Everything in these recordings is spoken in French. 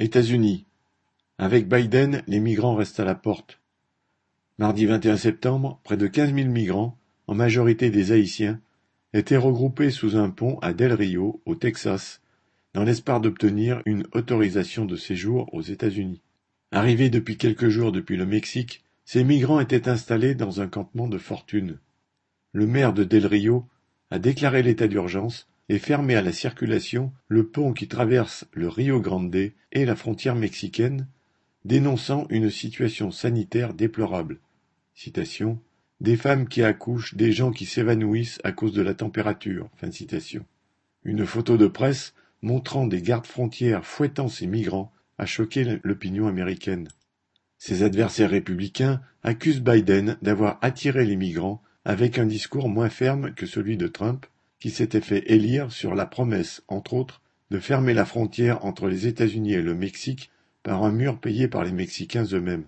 États-Unis. Avec Biden, les migrants restent à la porte. Mardi 21 septembre, près de quinze mille migrants, en majorité des Haïtiens, étaient regroupés sous un pont à Del Rio, au Texas, dans l'espoir d'obtenir une autorisation de séjour aux États-Unis. Arrivés depuis quelques jours depuis le Mexique, ces migrants étaient installés dans un campement de fortune. Le maire de Del Rio a déclaré l'état d'urgence et fermé à la circulation le pont qui traverse le Rio Grande et la frontière mexicaine, dénonçant une situation sanitaire déplorable. Des femmes qui accouchent, des gens qui s'évanouissent à cause de la température. Une photo de presse montrant des gardes frontières fouettant ces migrants a choqué l'opinion américaine. Ses adversaires républicains accusent Biden d'avoir attiré les migrants avec un discours moins ferme que celui de Trump, qui s'était fait élire sur la promesse, entre autres, de fermer la frontière entre les États-Unis et le Mexique par un mur payé par les Mexicains eux-mêmes.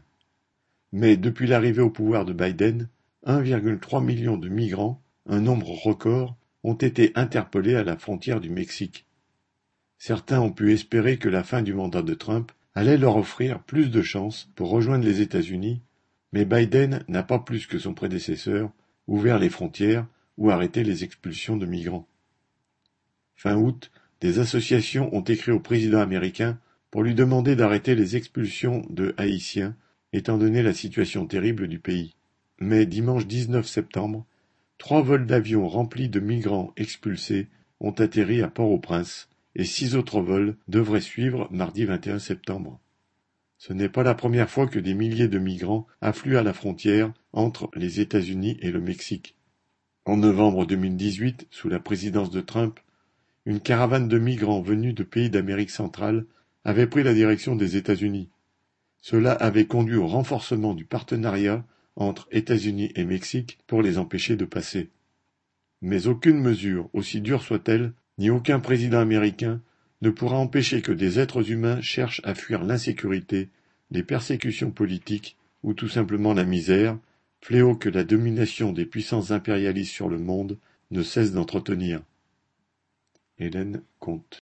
Mais depuis l'arrivée au pouvoir de Biden, 1,3 million de migrants, un nombre record, ont été interpellés à la frontière du Mexique. Certains ont pu espérer que la fin du mandat de Trump allait leur offrir plus de chances pour rejoindre les États-Unis, mais Biden n'a pas plus que son prédécesseur ouvert les frontières ou arrêter les expulsions de migrants. Fin août, des associations ont écrit au président américain pour lui demander d'arrêter les expulsions de Haïtiens, étant donné la situation terrible du pays. Mais dimanche 19 septembre, trois vols d'avions remplis de migrants expulsés ont atterri à Port-au-Prince, et six autres vols devraient suivre mardi 21 septembre. Ce n'est pas la première fois que des milliers de migrants affluent à la frontière entre les États-Unis et le Mexique. En novembre 2018, sous la présidence de Trump, une caravane de migrants venus de pays d'Amérique centrale avait pris la direction des États-Unis. Cela avait conduit au renforcement du partenariat entre États-Unis et Mexique pour les empêcher de passer. Mais aucune mesure, aussi dure soit-elle, ni aucun président américain ne pourra empêcher que des êtres humains cherchent à fuir l'insécurité, les persécutions politiques ou tout simplement la misère, fléau que la domination des puissances impérialistes sur le monde ne cesse d'entretenir. Hélène Comte